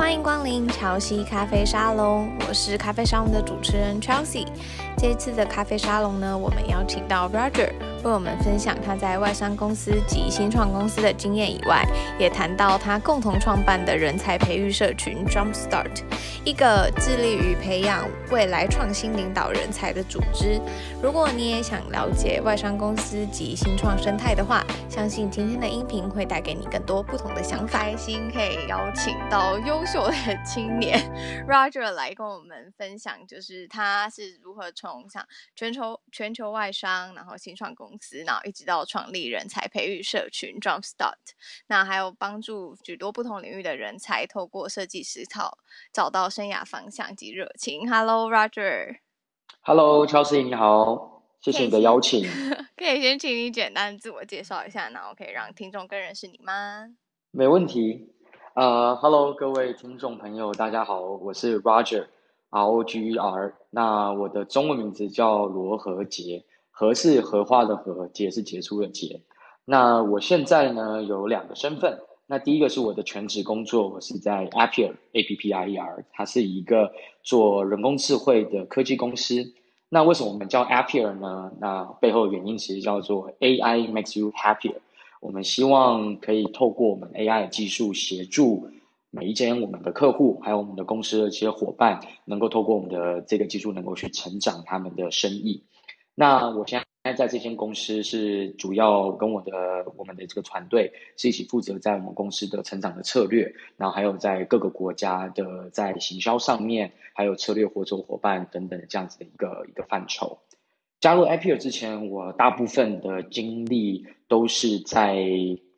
欢迎光临乔西咖啡沙龙，我是咖啡沙龙的主持人 Chelsea。这次的咖啡沙龙呢，我们邀请到 Roger。为我们分享他在外商公司及新创公司的经验以外，也谈到他共同创办的人才培育社群 Jumpstart，一个致力于培养未来创新领导人才的组织。如果你也想了解外商公司及新创生态的话，相信今天的音频会带给你更多不同的想法。开心可以邀请到优秀的青年 Roger 来跟我们分享，就是他是如何从像全球全球外商，然后新创公。公司，然后一直到创立人才培育社群 Jumpstart，那还有帮助许多不同领域的人才透过设计思考找到生涯方向及热情。Hello Roger。Hello Chelsea，你好，谢谢你的邀请。可以先请你简单自我介绍一下，然后可以让听众更认识你吗？没问题。呃，Hello 各位听众朋友，大家好，我是 Roger，R O G E R，那我的中文名字叫罗和杰。荷是荷花的荷，杰是杰出的杰。那我现在呢有两个身份。那第一个是我的全职工作，我是在 Appier A P P I E R，它是一个做人工智慧的科技公司。那为什么我们叫 Appier 呢？那背后的原因其实叫做 A I makes you happier。我们希望可以透过我们 A I 的技术协助每一间我们的客户，还有我们的公司的这些伙伴，能够透过我们的这个技术，能够去成长他们的生意。那我现在在这间公司是主要跟我的我们的这个团队是一起负责在我们公司的成长的策略，然后还有在各个国家的在行销上面，还有策略合作伙伴等等这样子的一个一个范畴。加入 Appier 之前，我大部分的经历都是在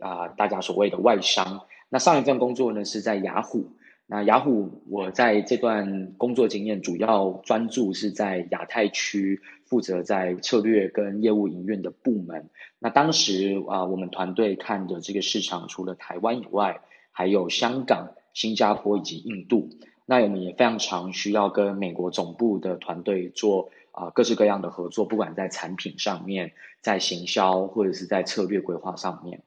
啊、大家所谓的外商。那上一份工作呢是在雅虎。那雅虎，我在这段工作经验主要专注是在亚太区，负责在策略跟业务营运的部门。那当时啊、我们团队看的这个市场，除了台湾以外，还有香港、新加坡以及印度。那我们也非常常需要跟美国总部的团队做啊、各式各样的合作，不管在产品上面，在行销或者是在策略规划上面。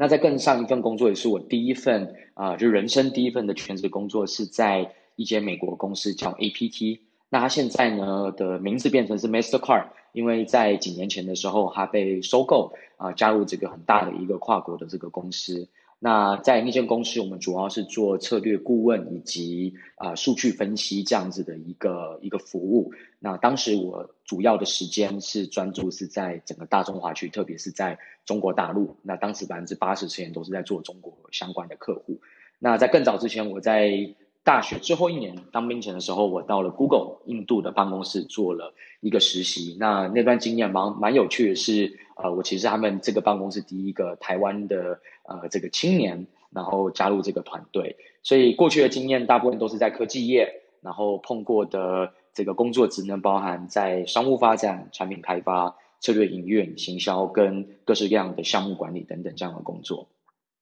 那在更上一份工作也是我第一份啊、呃，就人生第一份的全职工作，是在一间美国公司叫 APT。那它现在呢的名字变成是 Mastercard，因为在几年前的时候，它被收购啊、加入这个很大的一个跨国的这个公司。那在那间公司，我们主要是做策略顾问以及啊、数据分析这样子的一个一个服务。那当时我主要的时间是专注是在整个大中华区，特别是在中国大陆。那当时百分之八十时间都是在做中国相关的客户。那在更早之前，我在大学最后一年当兵前的时候，我到了 Google 印度的办公室做了一个实习。那那段经验蛮蛮有趣的是，呃，我其实他们这个办公室第一个台湾的呃这个青年，然后加入这个团队。所以过去的经验大部分都是在科技业，然后碰过的这个工作职能包含在商务发展、产品开发、策略营运、行销跟各式各样的项目管理等等这样的工作。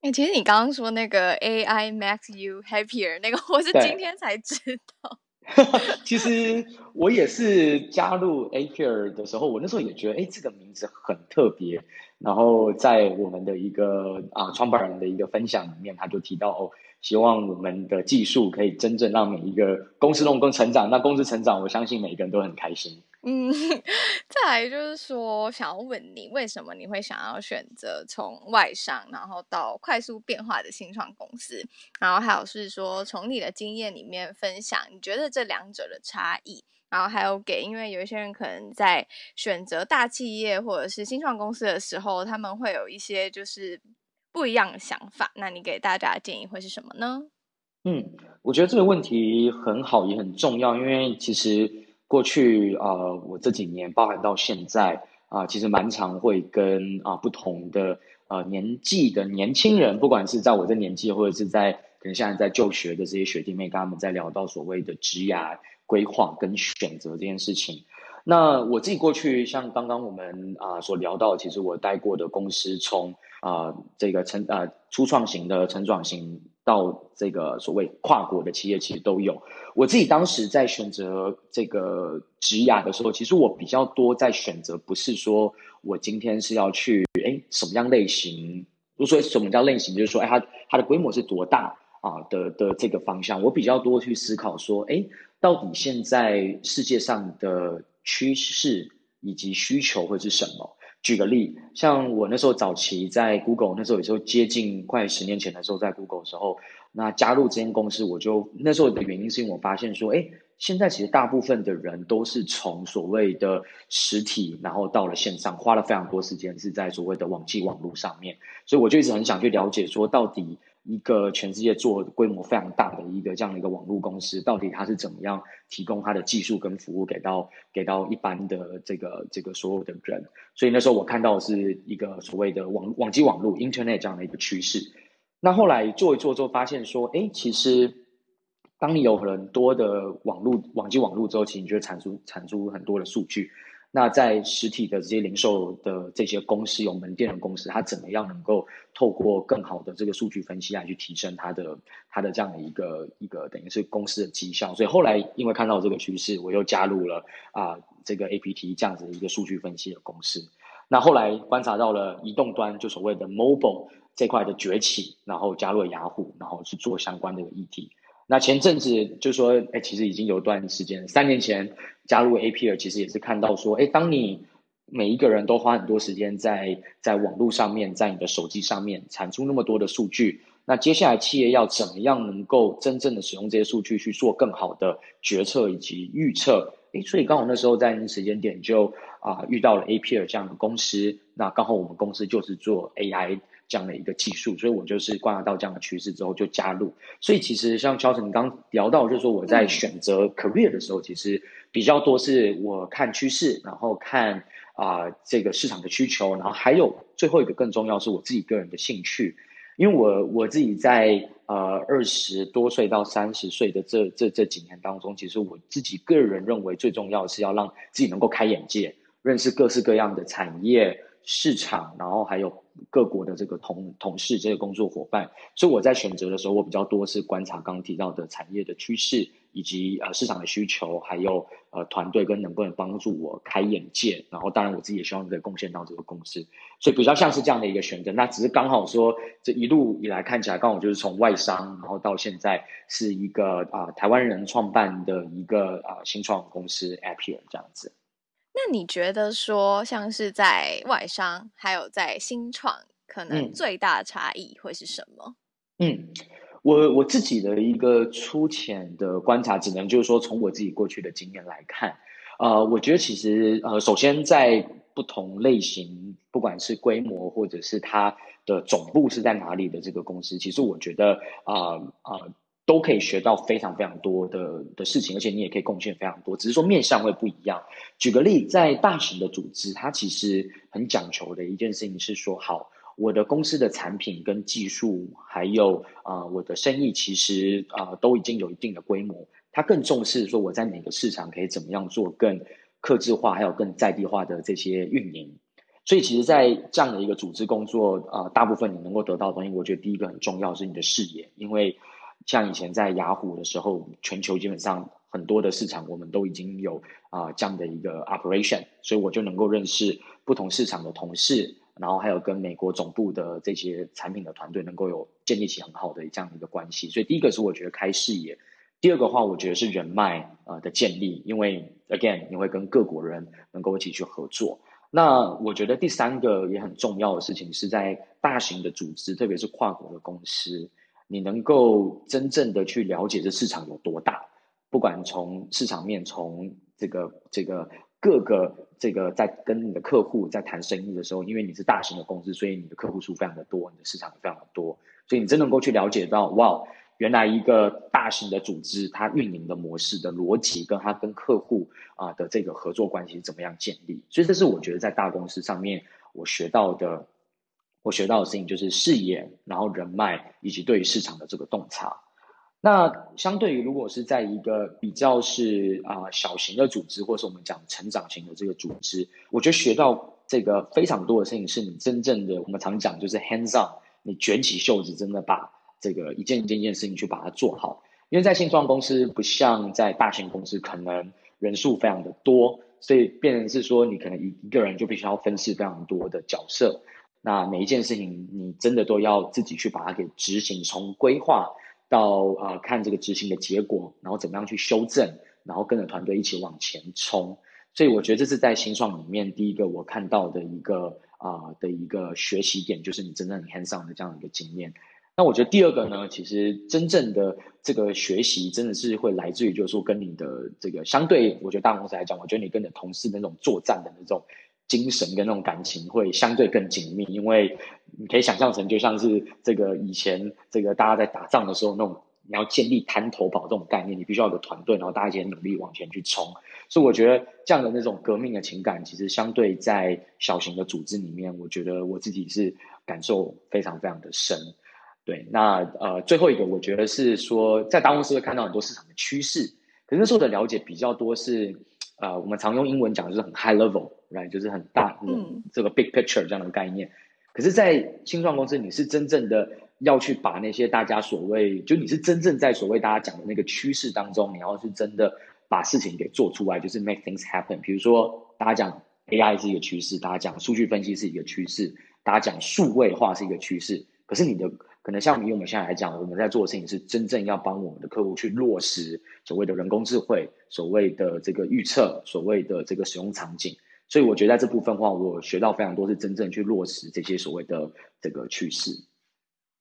哎、欸，其实你刚刚说那个 AI makes you happier 那个，我是今天才知道。其实我也是加入 Appier 的时候，我那时候也觉得，哎、欸，这个名字很特别。然后在我们的一个啊创办人的一个分享里面，他就提到哦，希望我们的技术可以真正让每一个公司能够成长。那公司成长，我相信每一个人都很开心。嗯，再来就是说，想要问你，为什么你会想要选择从外商，然后到快速变化的新创公司？然后还有是说，从你的经验里面分享，你觉得这两者的差异？然后还有给，因为有一些人可能在选择大企业或者是新创公司的时候，他们会有一些就是不一样的想法。那你给大家的建议会是什么呢？嗯，我觉得这个问题很好，也很重要，因为其实。过去啊、我这几年包含到现在啊、其实蛮常会跟啊、不同的呃年纪的年轻人，不管是在我这年纪，或者是在可能现在在就学的这些学弟妹，跟他们在聊到所谓的职涯规划跟选择这件事情。那我自己过去像刚刚我们啊、所聊到，其实我待过的公司从啊、呃、这个成啊、初创型的成长型。到这个所谓跨国的企业，其实都有。我自己当时在选择这个职涯的时候，其实我比较多在选择，不是说我今天是要去，哎，什么样类型？如说什么叫类型，就是说，哎，它它的规模是多大？啊的的这个方向，我比较多去思考说，哎，到底现在世界上的趋势以及需求会是什么？举个例，像我那时候早期在 Google，那时候也就接近快十年前的时候，在 Google 的时候，那加入这间公司，我就那时候的原因是因为我发现说，哎，现在其实大部分的人都是从所谓的实体，然后到了线上，花了非常多时间是在所谓的网际网络上面，所以我就一直很想去了解说，到底。一个全世界做规模非常大的一个这样的一个网络公司，到底它是怎么样提供它的技术跟服务给到给到一般的这个这个所有的人？所以那时候我看到的是一个所谓的网网际网络 Internet 这样的一个趋势。那后来做一做之后，发现说，哎，其实当你有很多的网络网际网络之后，其实你就会产出产出很多的数据。那在实体的这些零售的这些公司，有门店的公司，它怎么样能够透过更好的这个数据分析来去提升它的它的这样的一个一个等于是公司的绩效？所以后来因为看到这个趋势，我又加入了啊、这个 APT 这样子的一个数据分析的公司。那后来观察到了移动端就所谓的 mobile 这块的崛起，然后加入雅虎，然后去做相关的议题。那前阵子就说，哎，其实已经有段时间，三年前加入 A P R，其实也是看到说，哎，当你每一个人都花很多时间在在网络上面，在你的手机上面产出那么多的数据，那接下来企业要怎么样能够真正的使用这些数据去做更好的决策以及预测？哎，所以刚好那时候在那时间点就啊、遇到了 A P R 这样的公司，那刚好我们公司就是做 AI。这样的一个技术，所以我就是观察到这样的趋势之后就加入。所以其实像乔治刚聊到，就是说我在选择 career 的时候，其实比较多是我看趋势，然后看啊、呃、这个市场的需求，然后还有最后一个更重要是我自己个人的兴趣。因为我我自己在呃二十多岁到三十岁的这这这几年当中，其实我自己个人认为最重要的是要让自己能够开眼界，认识各式各样的产业。市场，然后还有各国的这个同同事、这个工作伙伴，所以我在选择的时候，我比较多是观察刚提到的产业的趋势，以及呃市场的需求，还有呃团队跟能不能帮助我开眼界。然后当然我自己也希望可以贡献到这个公司，所以比较像是这样的一个选择。那只是刚好说这一路以来看起来，刚好就是从外商，然后到现在是一个啊、呃、台湾人创办的一个啊、呃、新创公司 Appier 这样子。那你觉得说，像是在外商还有在新创，可能最大的差异会是什么？嗯，我我自己的一个粗浅的观察，只能就是说从我自己过去的经验来看，呃，我觉得其实呃，首先在不同类型，不管是规模或者是它的总部是在哪里的这个公司，其实我觉得啊啊。呃呃都可以学到非常非常多的的事情，而且你也可以贡献非常多，只是说面向会不一样。举个例，在大型的组织，它其实很讲求的一件事情是说，好，我的公司的产品跟技术，还有啊、我的生意，其实啊、都已经有一定的规模。它更重视说我在哪个市场可以怎么样做更克制化，还有更在地化的这些运营。所以，其实，在这样的一个组织工作啊、呃，大部分你能够得到的东西，我觉得第一个很重要是你的视野，因为。像以前在雅虎的时候，全球基本上很多的市场，我们都已经有啊、这样的一个 operation，所以我就能够认识不同市场的同事，然后还有跟美国总部的这些产品的团队，能够有建立起很好的这样的一个关系。所以第一个是我觉得开视野，第二个话我觉得是人脉啊的建立，因为 again 你会跟各国人能够一起去合作。那我觉得第三个也很重要的事情是在大型的组织，特别是跨国的公司。你能够真正的去了解这市场有多大，不管从市场面，从这个这个各个这个在跟你的客户在谈生意的时候，因为你是大型的公司，所以你的客户数非常的多，你的市场非常的多，所以你真能够去了解到，哇，原来一个大型的组织它运营的模式的逻辑，跟它跟客户啊的这个合作关系怎么样建立，所以这是我觉得在大公司上面我学到的。我学到的事情就是视野，然后人脉，以及对于市场的这个洞察。那相对于如果是在一个比较是啊、小型的组织，或是我们讲成长型的这个组织，我觉得学到这个非常多的事情，是你真正的我们常讲就是 hands on，你卷起袖子，真的把这个一件一件一件事情去把它做好。因为在新创公司不像在大型公司，可能人数非常的多，所以变成是说你可能一一个人就必须要分饰非常多的角色。那每一件事情，你真的都要自己去把它给执行，从规划到啊、看这个执行的结果，然后怎么样去修正，然后跟着团队一起往前冲。所以我觉得这是在新创里面第一个我看到的一个啊、的一个学习点，就是你真正 hands on 的这样一个经验。那我觉得第二个呢，其实真正的这个学习真的是会来自于，就是说跟你的这个相对，我觉得大公司来讲，我觉得你跟你的同事那种作战的那种精神跟那种感情会相对更紧密，因为你可以想象成就像是这个以前这个大家在打仗的时候那种你要建立滩头堡这种概念，你必须要有个团队，然后大家一起努力往前去冲。所以我觉得这样的那种革命的情感，其实相对在小型的组织里面，我觉得我自己是感受非常非常的深。对，那呃，最后一个我觉得是说，在大公司会看到很多市场的趋势，可是那时候的了解比较多是，呃，我们常用英文讲就是很 high level，right，就是很大，嗯，这个 big picture 这样的概念。可是，在新创公司，你是真正的要去把那些大家所谓，就你是真正在所谓大家讲的那个趋势当中，你要是真的把事情给做出来，就是 make things happen。比如说，大家讲 AI 是一个趋势，大家讲数据分析是一个趋势，大家讲数位化是一个趋势，可是你的。可能像以我们现在来讲，我们在做的事情是真正要帮我们的客户去落实所谓的人工智慧，所谓的这个预测，所谓的这个使用场景。所以我觉得在这部分的话，我学到非常多，是真正去落实这些所谓的这个趋势。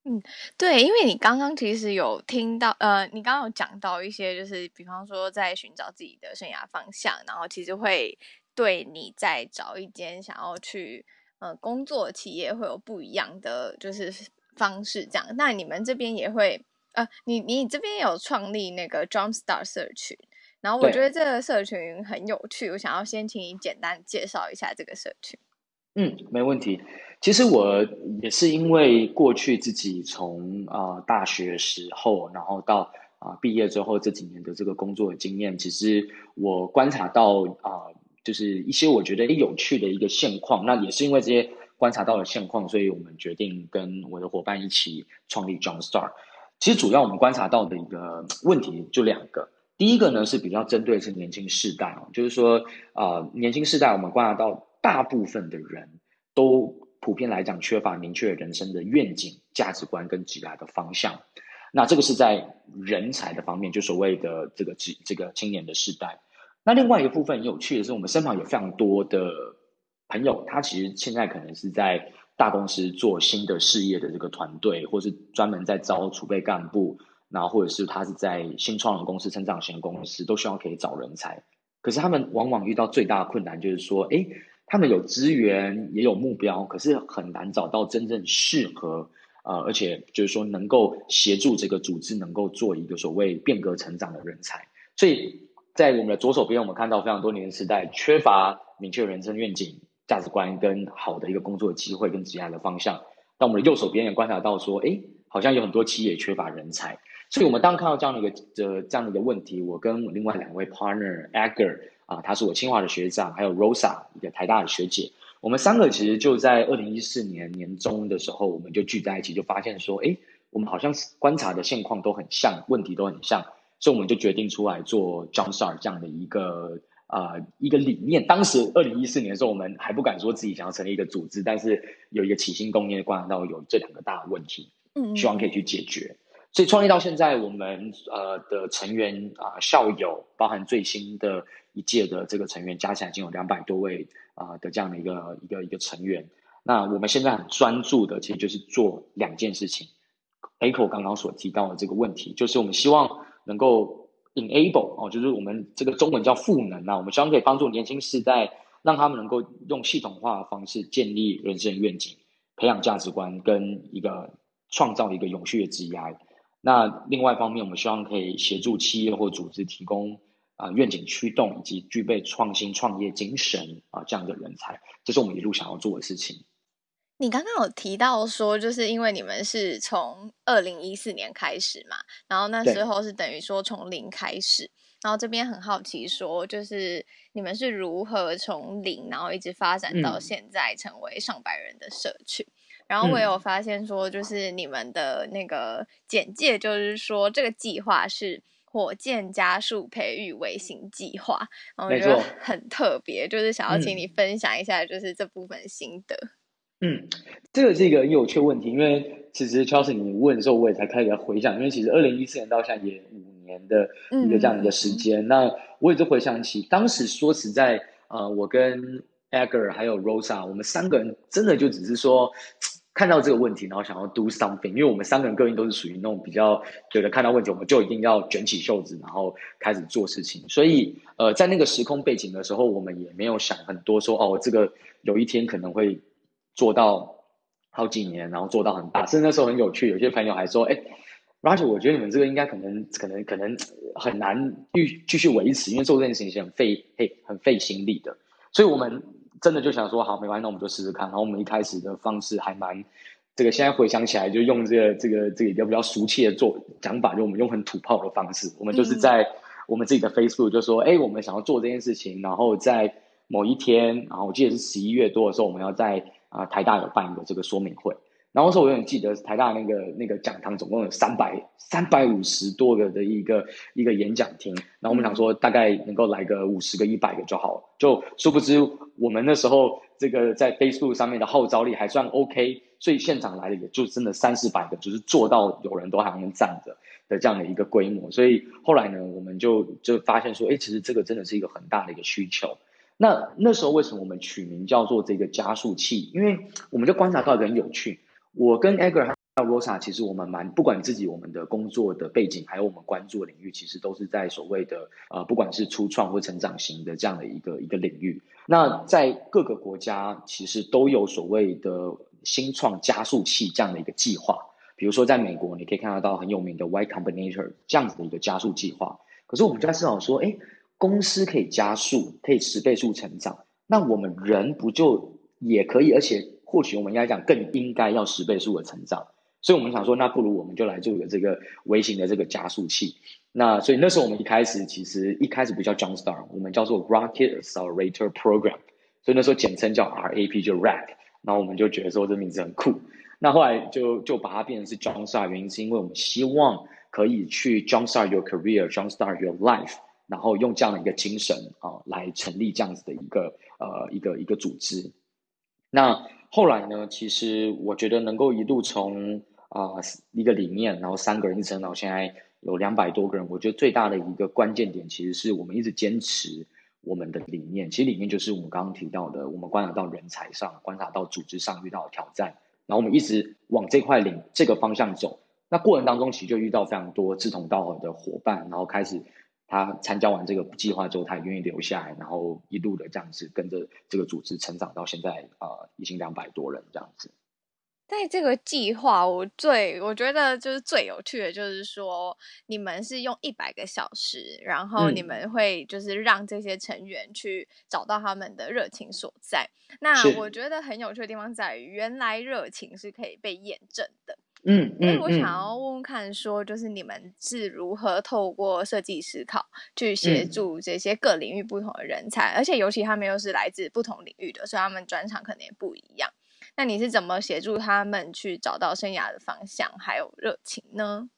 嗯，对，因为你刚刚其实有听到，呃，你刚刚有讲到一些，就是比方说在寻找自己的生涯方向，然后其实会对你在找一间想要去呃工作企业会有不一样的就是。方式这样，那你们这边也会呃，你你这边有创立那个 Jumpstart 社群，然后我觉得这个社群很有趣，我想要先请你简单介绍一下这个社群。嗯，没问题。其实我也是因为过去自己从啊、呃、大学时候，然后到啊、呃、毕业之后这几年的这个工作的经验，其实我观察到啊、呃，就是一些我觉得有趣的一个现况。那也是因为这些。观察到了现况，所以我们决定跟我的伙伴一起创立 John Star。其实主要我们观察到的一个问题就两个，第一个呢是比较针对是年轻世代哦，就是说啊、年轻世代我们观察到大部分的人都普遍来讲缺乏明确人生的愿景、价值观跟未来的方向。那这个是在人才的方面，就所谓的这个这个青年的世代。那另外一个部分很有趣的是，我们身旁有非常多的。朋友，他其实现在可能是在大公司做新的事业的这个团队，或是专门在招储备干部，然后或者是他是在新创的公司、成长型的公司，都希望可以找人才。可是他们往往遇到最大的困难就是说，诶，他们有资源也有目标，可是很难找到真正适合，呃，而且就是说能够协助这个组织能够做一个所谓变革成长的人才。所以在我们的左手边，我们看到非常多年轻时代缺乏明确人生愿景。价值观跟好的一个工作机会跟职业的方向，但我们的右手边也观察到说，哎，好像有很多企业缺乏人才，所以我们当看到这样的一个呃这样的一个问题，我跟我另外两位 partner Edgar 啊，他是我清华的学长，还有 Rosa 一个台大的学姐，我们三个其实就在二零一四年年中的时候，我们就聚在一起，就发现说，哎，我们好像观察的现况都很像，问题都很像，所以我们就决定出来做 Jumpstart 这样的一个。啊、呃，一个理念。当时二零一四年的时候，我们还不敢说自己想要成立一个组织，但是有一个起心动念，观察到有这两个大的问题，嗯，希望可以去解决。所以创立到现在，我们呃的成员啊、呃、校友，包含最新的一届的这个成员，加起来已经有两百多位啊、呃、的这样的一个一个一个成员。那我们现在很专注的，其实就是做两件事情。Echo 刚刚所提到的这个问题，就是我们希望能够。Enable 哦，就是我们这个中文叫赋能啊，我们希望可以帮助年轻世代，让他们能够用系统化的方式建立人生愿景，培养价值观，跟一个创造一个永续的职业。那另外一方面，我们希望可以协助企业或组织提供啊、愿景驱动以及具备创新创业精神啊、这样的人才，这是我们一路想要做的事情。你刚刚有提到说，就是因为你们是从二零一四年开始嘛，然后那时候是等于说从零开始，然后这边很好奇说，就是你们是如何从零，然后一直发展到现在成为上百人的社群？嗯、然后我有发现说，就是你们的那个简介，就是说这个计划是火箭加速培育微型计划，然后我觉得很特别，就是想要请你分享一下，就是这部分心得。嗯，这个是一个很有趣的问题，因为其实 Chelsea 你问的时候，我也才开始回想，因为其实二零一四年到现在也五年的一个这样一个时间，嗯、那我也就回想起当时说实在，呃，我跟 Agger 还有 Rosa，我们三个人真的就只是说。看到这个问题，然后想要 do something，因为我们三个人个性都是属于那种比较觉得看到问题我们就一定要卷起袖子，然后开始做事情。所以，呃，在那个时空背景的时候，我们也没有想很多说，说哦，这个有一天可能会做到好几年，然后做到很大。甚至那时候很有趣，有些朋友还说，哎，Roger，我觉得你们这个应该可能可能可能很难继继续维持，因为做这件事情很费嘿很费心力的。所以我们。真的就想说好，没关系，那我们就试试看。然后我们一开始的方式还蛮，这个现在回想起来，就用这个这个这个比较比较俗气的做讲法，就我们用很土炮的方式，我们就是在我们自己的 Facebook 就说，哎、嗯，我们想要做这件事情，然后在某一天，然后我记得是十一月多的时候，我们要在啊、台大有办一个这个说明会。然后说，我永远记得台大那个那个讲堂总共有三百三百五十多个的一个一个演讲厅，然后我们想说大概能够来个五十个一百个就好了，就殊不知我们那时候这个在 Facebook 上面的号召力还算 OK，所以现场来的也就真的三四百个，就是做到有人都还能站着的这样的一个规模。所以后来呢，我们就就发现说，哎，其实这个真的是一个很大的一个需求。那那时候为什么我们取名叫做这个加速器？因为我们就观察到一个很有趣。我跟 Edgar 还有 Rosa，其实我们蛮不管自己我们的工作的背景，还有我们关注的领域，其实都是在所谓的呃，不管是初创或成长型的这样的一个一个领域。那在各个国家，其实都有所谓的新创加速器这样的一个计划。比如说在美国，你可以看得到很有名的 Y Combinator 这样子的一个加速计划。可是我们就在思考说，哎，公司可以加速，可以十倍速成长，那我们人不就也可以？而且或许我们应该讲更应该要十倍速的成长，所以我们想说，那不如我们就来做一个这个微型的这个加速器。那所以那时候我们一开始其实一开始不叫 John Star，我们叫做 Rocket Accelerator Program，所以那时候简称叫 RAP，就 RAP。然后我们就觉得说这名字很酷，那后来就就把它变成是 John Star，原因是因为我们希望可以去 John Star your career，Jumpstart your life，然后用这样的一个精神啊来成立这样子的一个呃一个一个组织。那后来呢，其实我觉得能够一路从啊、一个理念，然后三个人一直到现在有两百多个人，我觉得最大的一个关键点，其实是我们一直坚持我们的理念。其实理念就是我们刚刚提到的，我们观察到人才上，观察到组织上遇到的挑战，然后我们一直往这块领这个方向走。那过程当中，其实就遇到非常多志同道合的伙伴，然后开始。他参加完这个计划之后，他也愿意留下来，然后一路的这样子跟着这个组织成长到现在，呃，已经两百多人这样子。在这个计划，我最我觉得就是最有趣的，就是说你们是用一百个小时，然后你们会就是让这些成员去找到他们的热情所在。那我觉得很有趣的地方在于，原来热情是可以被验证的。嗯，所、我想要问问看，说就是你们是如何透过设计思考去协助这些各领域不同的人才，嗯、而且尤其他们又是来自不同领域的，所以他们专长可能也不一样。那你是怎么协助他们去找到生涯的方向还有热情呢？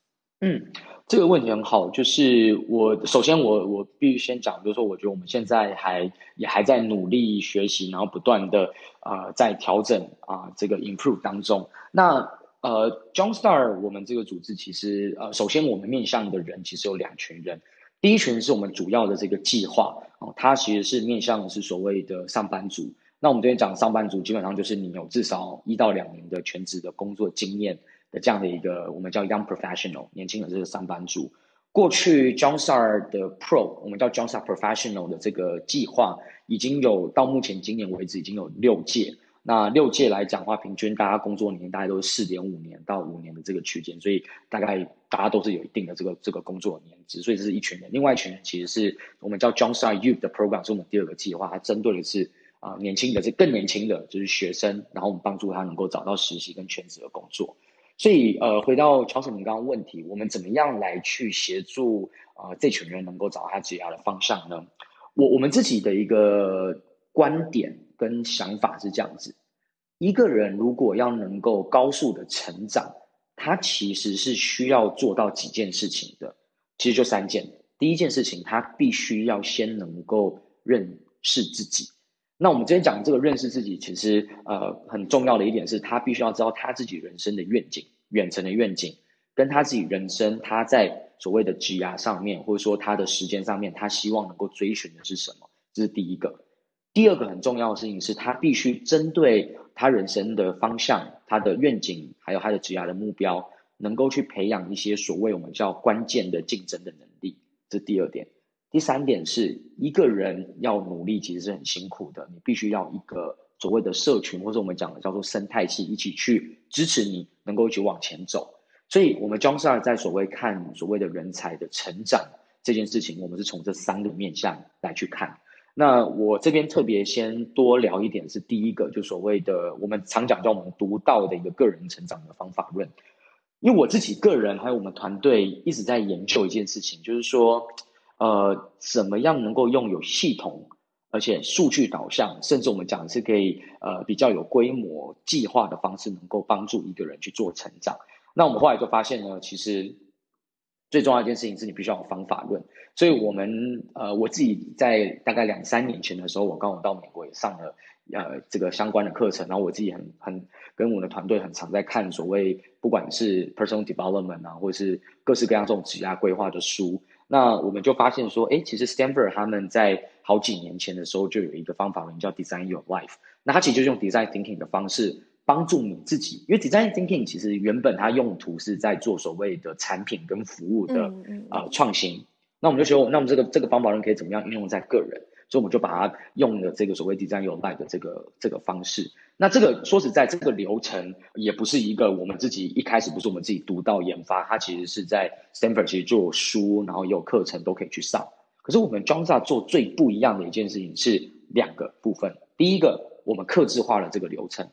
嗯，这个问题很好，就是我首先我我必须先讲，就是说我觉得我们现在还也还在努力学习，然后不断的啊、呃、在调整啊、呃、这个 improve 当中。那呃，Johnstar，我们这个组织其实呃，首先我们面向的人其实有两群人，第一群是我们主要的这个计划哦，它其实是面向的是所谓的上班族。那我们这边讲上班族，基本上就是你有至少一到两年的全职的工作经验的这样的一个，我们叫 Young Professional，年轻的这个上班族。过去 Johnstar 的 Pro，我们叫 Johnstar Professional 的这个计划，已经有到目前今年为止已经有六届。那六届来讲的话，平均大家工作年大概都是四点五年到五年的这个区间，所以大概大家都是有一定的这个这个工作年资，所以这是一群人。另外一群人其实是我们叫 Jumpstart Youth 的 program，是我们第二个计划，它针对的是啊、年轻的，是更年轻的，就是学生，然后我们帮助他能够找到实习跟全职的工作。所以呃，回到乔森您刚刚问题，我们怎么样来去协助啊、这群人能够找到他职业的方向呢？我我们自己的一个观点。跟想法是这样子，一个人如果要能够高速的成长，他其实是需要做到几件事情的，其实就三件。第一件事情，他必须要先能够认识自己。那我们今天讲这个认识自己，其实呃很重要的一点是他必须要知道他自己人生的愿景远程的愿景，跟他自己人生他在所谓的职涯上面，或者说他的时间上面，他希望能够追寻的是什么？这是第一个。第二个很重要的事情是，他必须针对他人生的方向、他的愿景，还有他的职涯的目标，能够去培养一些所谓我们叫关键的竞争的能力。这第二点。第三点是一个人要努力，其实是很辛苦的。你必须要一个所谓的社群，或者我们讲的叫做生态系，一起去支持你，能够一起往前走。所以，我们 Jumpstart 在所谓看所谓的人才的成长这件事情，我们是从这三个面向来去看。那我这边特别先多聊一点，是第一个，就所谓的我们常讲叫我们独到的一个个人成长的方法论。因为我自己个人还有我们团队一直在研究一件事情，就是说，呃，怎么样能够用有系统而且数据导向，甚至我们讲是可以呃比较有规模计划的方式，能够帮助一个人去做成长。那我们后来就发现呢，其实最重要一件事情是你必须要有方法论。所以，我们呃，我自己在大概两三年前的时候，我刚好到美国也上了呃这个相关的课程，然后我自己很很跟我的团队很常在看所谓不管是 personal development 啊，或者是各式各样这种职业规划的书。那我们就发现说，哎，其实 Stanford 他们在好几年前的时候就有一个方法论叫 Design Your Life，那它其实就是用 Design Thinking 的方式。帮助你自己，因为 design thinking 其实原本它用途是在做所谓的产品跟服务的啊、嗯呃、创新。那我们就说，那我们这个这个方法论可以怎么样应用在个人？所以我们就把它用了这个所谓 design your life 的这个这个方式。那这个说实在，这个流程也不是一个我们自己一开始不是我们自己独到研发，它其实是在 Stanford 其实就有书，然后也有课程都可以去上。可是我们 Jumpstart 做最不一样的一件事情是两个部分。第一个，我们客制化了这个流程。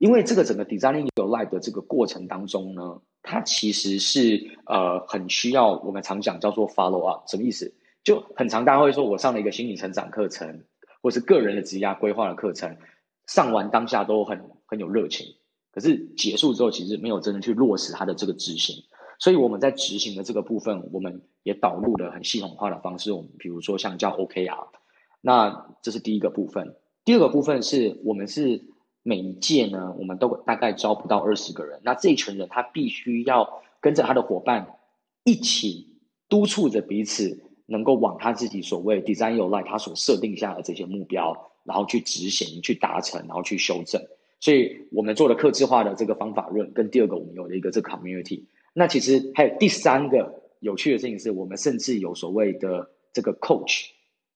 因为这个整个 designing your life 的这个过程当中呢，它其实是呃很需要我们常讲叫做 follow up，什么意思？就很常大家会说，我上了一个心理成长课程，或是个人的职业规划的课程，上完当下都很很有热情，可是结束之后其实没有真的去落实它的这个执行。所以我们在执行的这个部分，我们也导入了很系统化的方式，我们比如说像叫 OKR，那这是第一个部分。第二个部分是我们是。每一届呢，我们都大概招不到二十个人。那这一群人，他必须要跟着他的伙伴一起督促着彼此，能够往他自己所谓 design your life 他所设定下的这些目标，然后去执行、去达成，然后去修正。所以，我们做了客制化的这个方法论，跟第二个我们有了一个这个 community。那其实还有第三个有趣的事情是，我们甚至有所谓的这个 coach。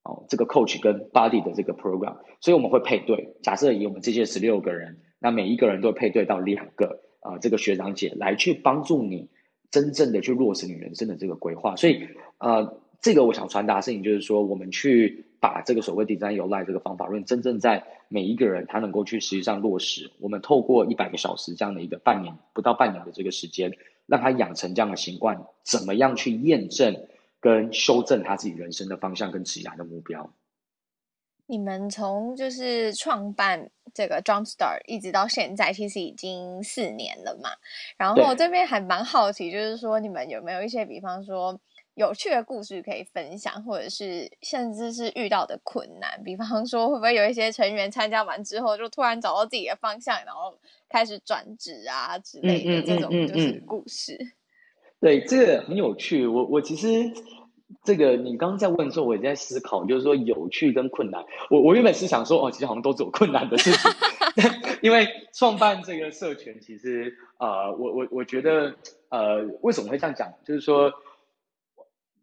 哦，这个 coach 跟 body 的这个 program，所以我们会配对。假设以我们这些十六个人，那每一个人都会配对到两个啊、这个学长姐来去帮助你真正的去落实你人生的这个规划。所以，呃，这个我想传达的事情就是说，我们去把这个所谓 design your life 这个方法论，真正在每一个人他能够去实际上落实。我们透过一百个小时这样的一个半年不到半年的这个时间，让他养成这样的习惯，怎么样去验证？跟修正他自己人生的方向跟职业的目标。你们从就是创办这个 Jumpstart 一直到现在，其实已经四年了嘛。然后这边还蛮好奇，就是说你们有没有一些，比方说有趣的故事可以分享，或者是甚至是遇到的困难，比方说会不会有一些成员参加完之后，就突然找到自己的方向，然后开始转职啊之类的这种就是故事。嗯嗯嗯嗯嗯对，这个很有趣。我我其实这个你刚刚在问的时候，我也在思考，就是说有趣跟困难。我我原本是想说，哦，其实好像都是有困难的事情。因为创办这个社群，其实啊，我我我觉得呃，为什么会这样讲？就是说，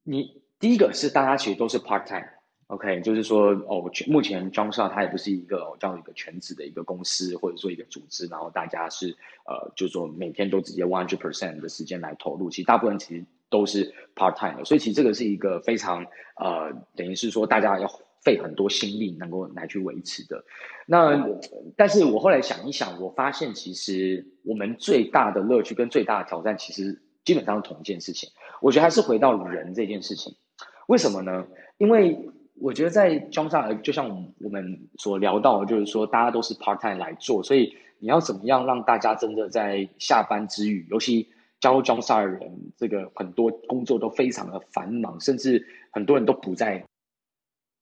你第一个是大家其实都是 part time。OK，就是说，哦，目前 Jumpstart 它也不是一个这样一个全职的一个公司，或者说一个组织，然后大家是呃，就是说每天都直接 one hundred percent 的时间来投入，其实大部分其实都是 part time 的，所以其实这个是一个非常呃，等于是说大家要费很多心力能够来去维持的。那但是我后来想一想，我发现其实我们最大的乐趣跟最大的挑战，其实基本上是同一件事情。我觉得还是回到人这件事情，为什么呢？因为我觉得在装煞就像我们所聊到的，就是说大家都是 part time 来做，所以你要怎么样让大家真的在下班之余，尤其加入 Jumpstart 的人，这个很多工作都非常的繁忙，甚至很多人都不在。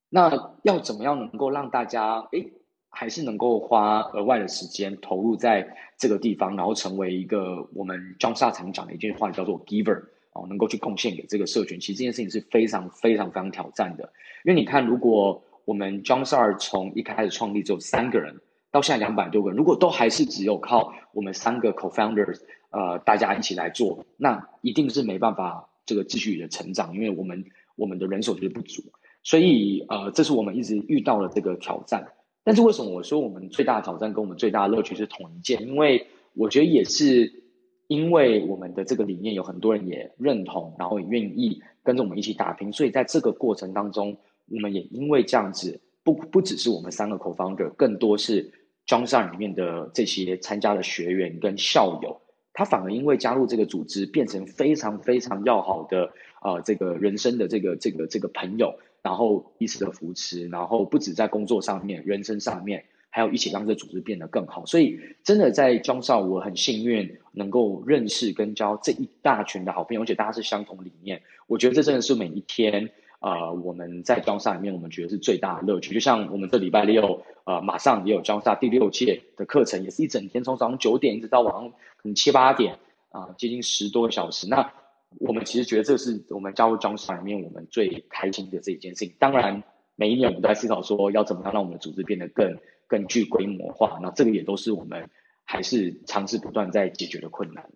那要怎么样能够让大家诶还是能够花额外的时间投入在这个地方，然后成为一个我们中上常讲的一句话叫做 giver 能够去贡献给这个社群。其实这件事情是非常非常非常挑战的，因为你看，如果我们 john star 从一开始创立只有三个人，到现在两百多个人，如果都还是只有靠我们三个 co-founders，呃，大家一起来做，那一定是没办法这个继续的成长，因为我们我们的人手就是不足。所以，呃，这是我们一直遇到的这个挑战。但是，为什么我说我们最大的挑战跟我们最大的乐趣是同一件？因为我觉得也是因为我们的这个理念有很多人也认同，然后也愿意跟着我们一起打拼。所以，在这个过程当中，我们也因为这样子，不不只是我们三个 co-founder，更多是 Johnson 里面的这些参加的学员跟校友，他反而因为加入这个组织，变成非常非常要好的呃这个人生的这个这个这个朋友。然后彼此的扶持，然后不止在工作上面、人生上面，还有一起让这组织变得更好。所以，真的在 Jumpstart，我很幸运能够认识跟交这一大群的好朋友，而且大家是相同理念。我觉得这真的是每一天，呃，我们在 Jumpstart 里面，我们觉得是最大的乐趣。就像我们这礼拜六，呃，马上也有 Jumpstart 第六届的课程，也是一整天，从早上九点一直到晚上可能七八点，啊、呃，接近十多个小时。那我们其实觉得这是我们加入 Jumpstart 里面我们最开心的这一件事情。当然，每一年我们都在思考说要怎么样让我们的组织变得更更具规模化。那这个也都是我们还是尝试不断在解决的困难。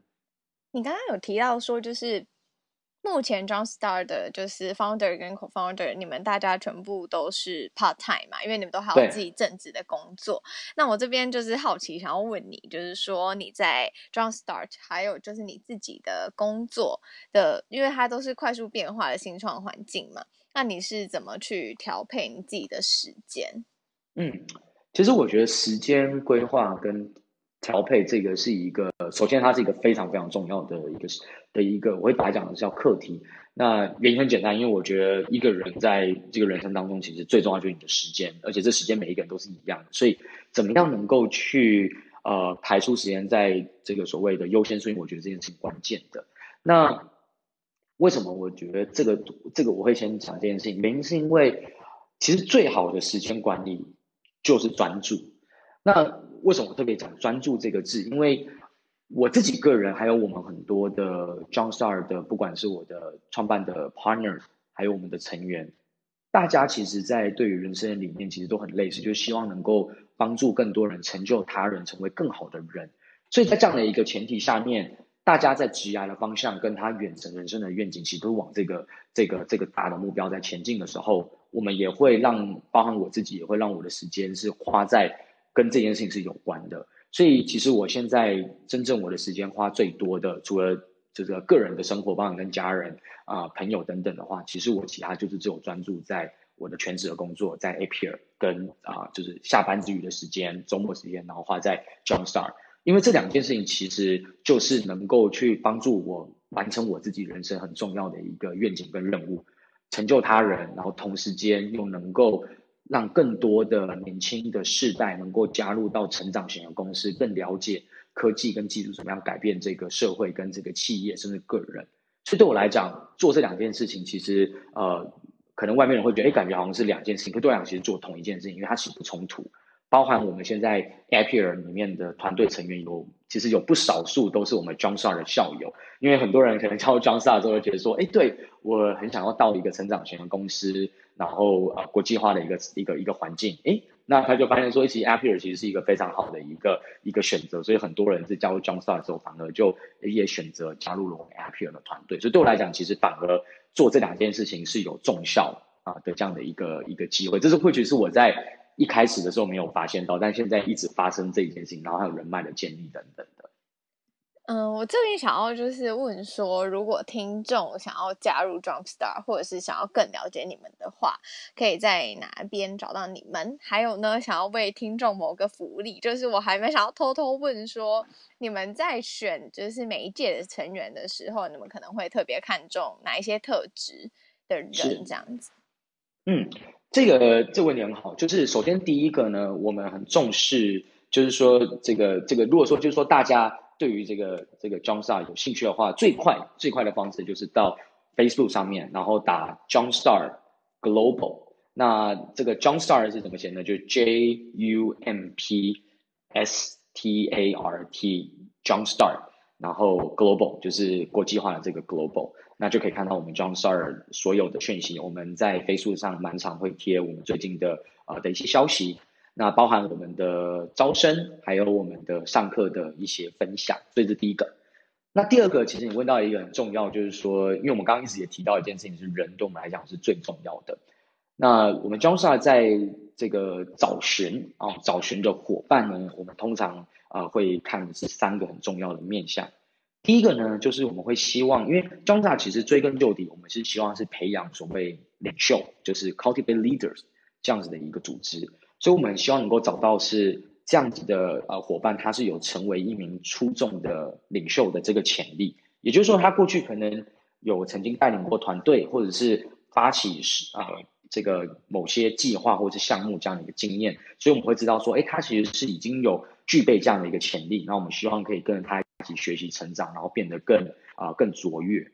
你刚刚有提到说，就是。目前 John Star 的就是 founder 跟 co-founder，你们大家全部都是 part time 嘛？因为你们都还有自己正职的工作。那我这边就是好奇，想要问你，就是说你在 John Start 还有就是你自己的工作的，因为它都是快速变化的新创环境嘛。那你是怎么去调配你自己的时间？嗯，其实我觉得时间规划跟调配这个是一个，首先它是一个非常非常重要的一个的一个，我会把它讲的叫课题。那原因很简单，因为我觉得一个人在这个人生当中，其实最重要就是你的时间，而且这时间每一个人都是一样的，所以怎么样能够去呃排出时间在这个所谓的优先顺序，我觉得这件事情关键的。那为什么我觉得这个这个我会先讲这件事情？原因是因为其实最好的时间管理就是专注。那为什么我特别讲专注这个字？因为我自己个人，还有我们很多的 John Star 的，不管是我的创办的 partner，还有我们的成员，大家其实，在对于人生的理念，其实都很类似，就希望能够帮助更多人，成就他人，成为更好的人。所以在这样的一个前提下面，大家在职涯的方向，跟他远程人生的愿景，其实都往这个这个这个大的目标在前进的时候，我们也会让，包含我自己，也会让我的时间是花在。跟这件事情是有关的，所以其实我现在真正我的时间花最多的，除了这个个人的生活，包含跟家人啊、朋友等等的话，其实我其他就是只有专注在我的全职的工作，在 A P R 跟啊、就是下班之余的时间、周末时间，然后花在 Jumpstart，因为这两件事情其实就是能够去帮助我完成我自己人生很重要的一个愿景跟任务，成就他人，然后同时间又能够。让更多的年轻的世代能够加入到成长型的公司，更了解科技跟技术怎么样改变这个社会跟这个企业甚至个人。所以对我来讲，做这两件事情，其实呃，可能外面人会觉得，哎，感觉好像是两件事情，可对我来讲，其实做同一件事情，因为它其实不冲突。包含我们现在 Appier 里面的团队成员有，其实有不少数都是我们 Johnstar 的校友，因为很多人可能加入 Johnstar 之后会觉得说，哎，对，我很想要到一个成长型的公司。然后呃，国际化的一个一个一个环境，诶，那他就发现说，其实 Appier 其实是一个非常好的一个一个选择，所以很多人是加入 Jumpstart 的时候，反而就也选择加入了我们 Appier 的团队。所以对我来讲，其实反而做这两件事情是有重效啊的这样的一个一个机会。这是或许是我在一开始的时候没有发现到，但现在一直发生这一件事情，然后还有人脉的建立等等的。嗯，我这边想要就是问说，如果听众想要加入 Jumpstart，或者是想要更了解你们的话，可以在哪边找到你们？还有呢，想要为听众谋个福利，就是我还没想要偷偷问说，你们在选就是每一届的成员的时候，你们可能会特别看重哪一些特质的人这样子？嗯，这个这个问题很好，就是首先第一个呢，我们很重视，就是说这个这个，如果说就是说大家。对于这个这个 Jumpstart 有兴趣的话，最快最快的方式就是到 Facebook 上面，然后打 Jumpstart Global，那这个 Jumpstart 是怎么写呢？就 J U M P S T A R T Jumpstart，然后 Global 就是国际化的这个 Global，那就可以看到我们 Jumpstart 所有的讯息。我们在 Facebook 上蛮常会贴我们最近的呃的一些消息，那包含我们的招生，还有我们的上课的一些分享。所以这是第一个。那第二个，其实你问到一个很重要，就是说，因为我们刚刚一直也提到一件事情，是人对我们来讲是最重要的。那我们 Jumpstart 在这个找寻啊，找寻的伙伴呢，我们通常啊、呃、会看的是三个很重要的面向。第一个呢，就是我们会希望，因为庄大其实追根究底，我们是希望是培养所谓领袖，就是 cultivate leaders 这样子的一个组织，所以我们希望能够找到是。这样子的呃伙伴，他是有成为一名出众的领袖的这个潜力。也就是说，他过去可能有曾经带领过团队，或者是发起呃这个某些计划或者是项目这样的一个经验。所以我们会知道说，哎，他其实是已经有具备这样的一个潜力。那我们希望可以跟着他一起学习成长，然后变得更啊、更卓越。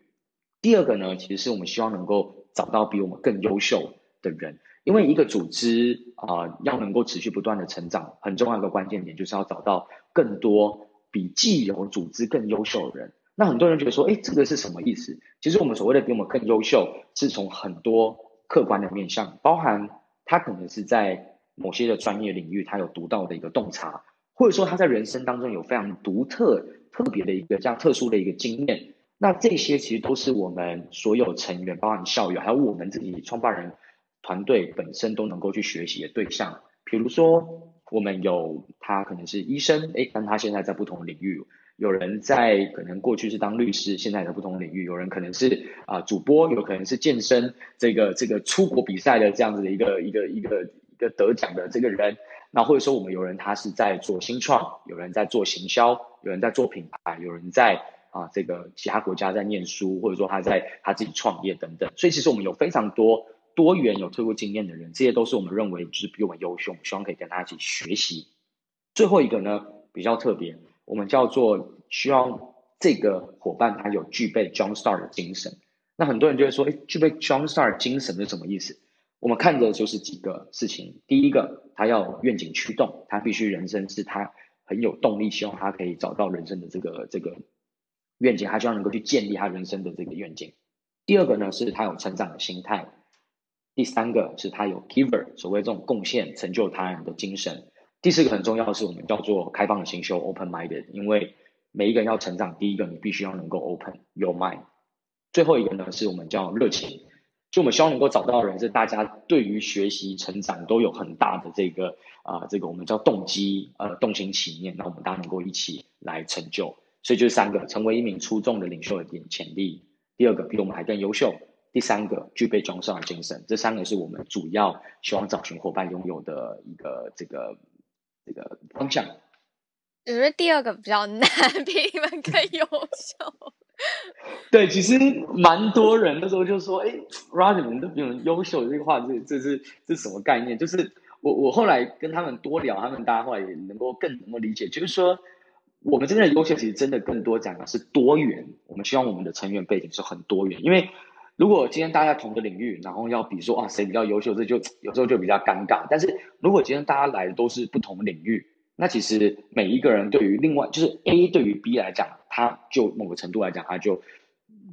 第二个呢，其实是我们希望能够找到比我们更优秀的人。因为一个组织啊、要能够持续不断的成长，很重要的关键点就是要找到更多比既有组织更优秀的人。那很多人觉得说，哎，这个是什么意思？其实我们所谓的比我们更优秀，是从很多客观的面向，包含他可能是在某些的专业领域，他有独到的一个洞察，或者说他在人生当中有非常独特、特别的一个这样特殊的一个经验。那这些其实都是我们所有成员，包含校友，还有我们自己创办人。团队本身都能够去学习的对象，比如说我们有他可能是医生，诶，但他现在在不同领域；有人在可能过去是当律师，现在在不同领域；有人可能是啊、主播，有可能是健身，这个这个出国比赛的这样子的一个一个一个一个得奖的这个人。那或者说我们有人他是在做新创，有人在做行销，有人在做品牌，有人在啊这个其他国家在念书，或者说他在他自己创业等等。所以其实我们有非常多。多元有特殊经验的人，这些都是我们认为就是比我们优秀，我们希望可以跟大家一起学习。最后一个呢，比较特别，我们叫做需要这个伙伴他有具备 Jumpstart 的精神。那很多人就会说，诶，具备 Jumpstart 精神是什么意思？我们看的就是几个事情。第一个，他要愿景驱动，他必须人生是他很有动力，希望他可以找到人生的这个这个愿景，他希望能够去建立他人生的这个愿景。第二个呢，是他有成长的心态。第三个是他有 giver，所谓这种贡献、成就他人的精神。第四个很重要的是我们叫做开放的心胸 （open-minded），因为每一个人要成长，第一个你必须要能够 open your mind。最后一个呢是我们叫热情，就我们希望能够找到的人是大家对于学习成长都有很大的这个啊、这个我们叫动机呃动心起念，那我们大家能够一起来成就。所以就是三个：成为一名出众的领袖的点潜力；第二个比我们还更优秀。第三个具备 Jumpstart 精神，这三个是我们主要希望找寻伙伴拥有的一个这个这个方向。我觉得第二个比较难，比你们更优秀。对，其实蛮多人那时候就说：“哎，Roger，你们都比我们优秀。”这个话，这这是这是什么概念？就是我我后来跟他们多聊，他们大家后来也能够更能够理解，就是说我们真正的优秀，其实真的更多讲的是多元。我们希望我们的成员背景是很多元，因为。如果今天大家同个领域，然后要比说啊谁比较优秀，这就 有时候就比较尴尬。但是如果今天大家来的都是不同领域，那其实每一个人对于另外就是 A 对于 B 来讲，他就某个程度来讲，他就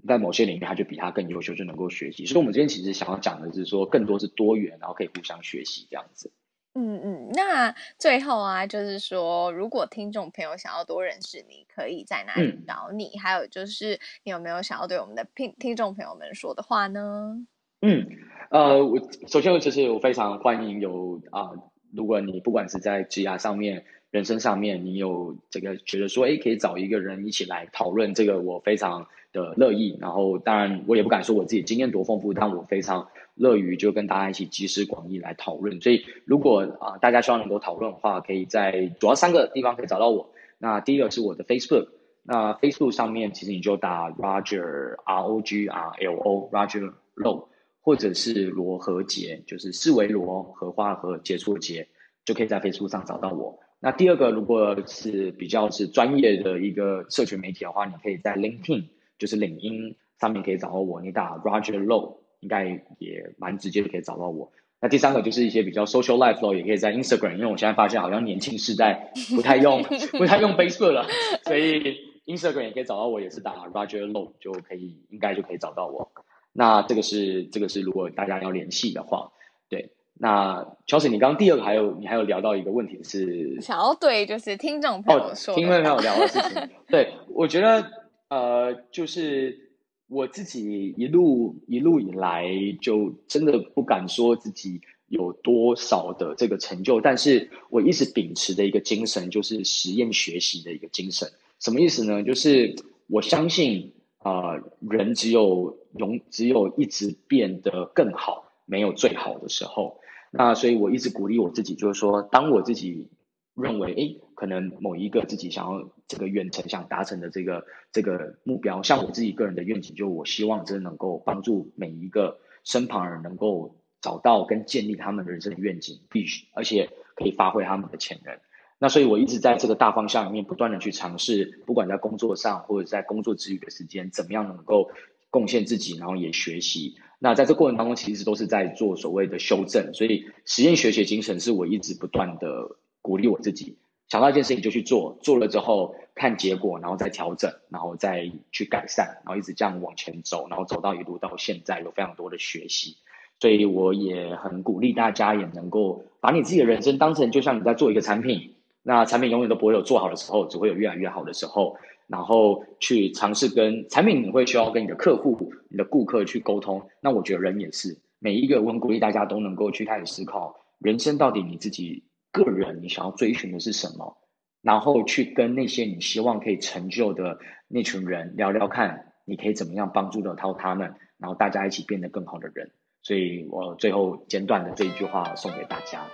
在某些领域他就比他更优秀，就能够学习。所以，我们今天其实想要讲的是说，更多是多元，然后可以互相学习这样子。嗯嗯，那最后啊，就是说，如果听众朋友想要多认识你，可以在哪里找你？嗯、还有就是，你有没有想要对我们的听听众朋友们说的话呢？嗯，呃，我首先就是我非常欢迎有啊、呃，如果你不管是在职涯上面、人生上面，你有这个觉得说，哎，可以找一个人一起来讨论这个，我非常的乐意。然后，当然我也不敢说我自己经验多丰富，但我非常。乐于就跟大家一起集思广益来讨论，所以如果啊、大家希望能够讨论的话，可以在主要三个地方可以找到我。那第一个是我的 Facebook，那 Facebook 上面其实你就打 Roger R O G R L O Roger Low，或者是罗和杰，就是四维罗荷花和杰出杰，就可以在 Facebook 上找到我。那第二个如果是比较是专业的一个社群媒体的话，你可以在 LinkedIn，就是领英上面可以找到我，你打 Roger Low。应该也蛮直接的，可以找到我。那第三个就是一些比较 social life 咯，也可以在 Instagram，因为我现在发现好像年轻世代不太用 不太用 Facebook 了，所以 Instagram 也可以找到我，也是打 Roger Low 就可以，应该就可以找到我。那这个是这个是如果大家要联系的话，对。那 Chelsea，你刚刚第二个还有你还有聊到一个问题是，想要对就是听众朋友说，听众朋友聊的事情，对，我觉得呃，就是我自己一路一路以来就真的不敢说自己有多少的这个成就，但是我一直秉持的一个精神就是实验学习的一个精神，什么意思呢？就是我相信啊、人只有永只有一直变得更好，没有最好的时候。那所以，我一直鼓励我自己，就是说，当我自己认为，诶，可能某一个自己想要这个远程想达成的这个这个目标，像我自己个人的愿景，就我希望真的能够帮助每一个身旁人能够找到跟建立他们人生的愿景，必须而且可以发挥他们的潜能。那所以，我一直在这个大方向里面不断的去尝试，不管在工作上或者在工作之余的时间，怎么样能够贡献自己，然后也学习。那在这过程当中，其实都是在做所谓的修正，所以实验学习精神是我一直不断的鼓励我自己，想到一件事情就去做，做了之后看结果，然后再调整，然后再去改善，然后一直这样往前走，然后走到一路到现在，有非常多的学习，所以我也很鼓励大家也能够把你自己的人生当成就像你在做一个产品，那产品永远都不会有做好的时候，只会有越来越好的时候。然后去尝试跟产品，你会需要跟你的客户、你的顾客去沟通。那我觉得人也是，每一个我很鼓励大家都能够去开始思考，人生到底你自己个人你想要追寻的是什么，然后去跟那些你希望可以成就的那群人聊聊看，你可以怎么样帮助得到他们，然后大家一起变得更好的人。所以我最后简短的这一句话送给大家。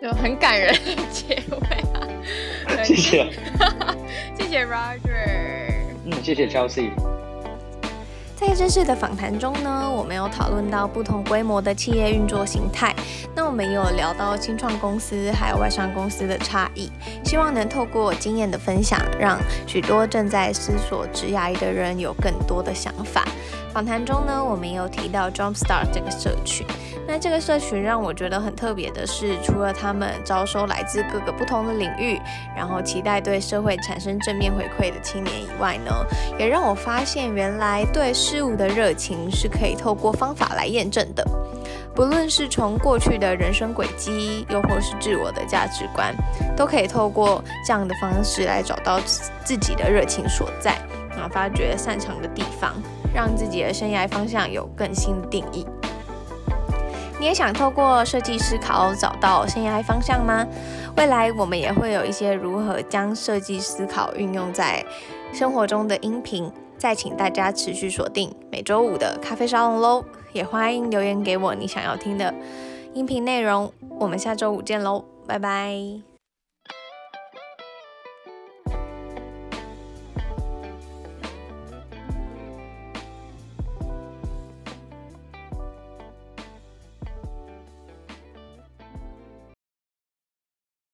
就很感人的结尾啊！谢谢，谢谢 Roger，嗯，谢谢 Chelsea。在这次的访谈中呢，我们有讨论到不同规模的企业运作形态，那我们也有聊到新创公司还有外商公司的差异，希望能透过经验的分享，让许多正在思索职涯的人有更多的想法。访谈中呢，我们也有提到 Jumpstart 这个社群。那这个社群让我觉得很特别的是，除了他们招收来自各个不同的领域，然后期待对社会产生正面回馈的青年以外呢，也让我发现原来对事物的热情是可以透过方法来验证的。不论是从过去的人生轨迹，又或是自我的价值观，都可以透过这样的方式来找到自己的热情所在，然后发掘擅长的地方。让自己的生涯方向有更新的定义。你也想透过设计思考找到生涯方向吗？未来我们也会有一些如何将设计思考运用在生活中的音频，再请大家持续锁定每周五的咖啡沙龙喽。也欢迎留言给我你想要听的音频内容。我们下周五见喽，拜拜。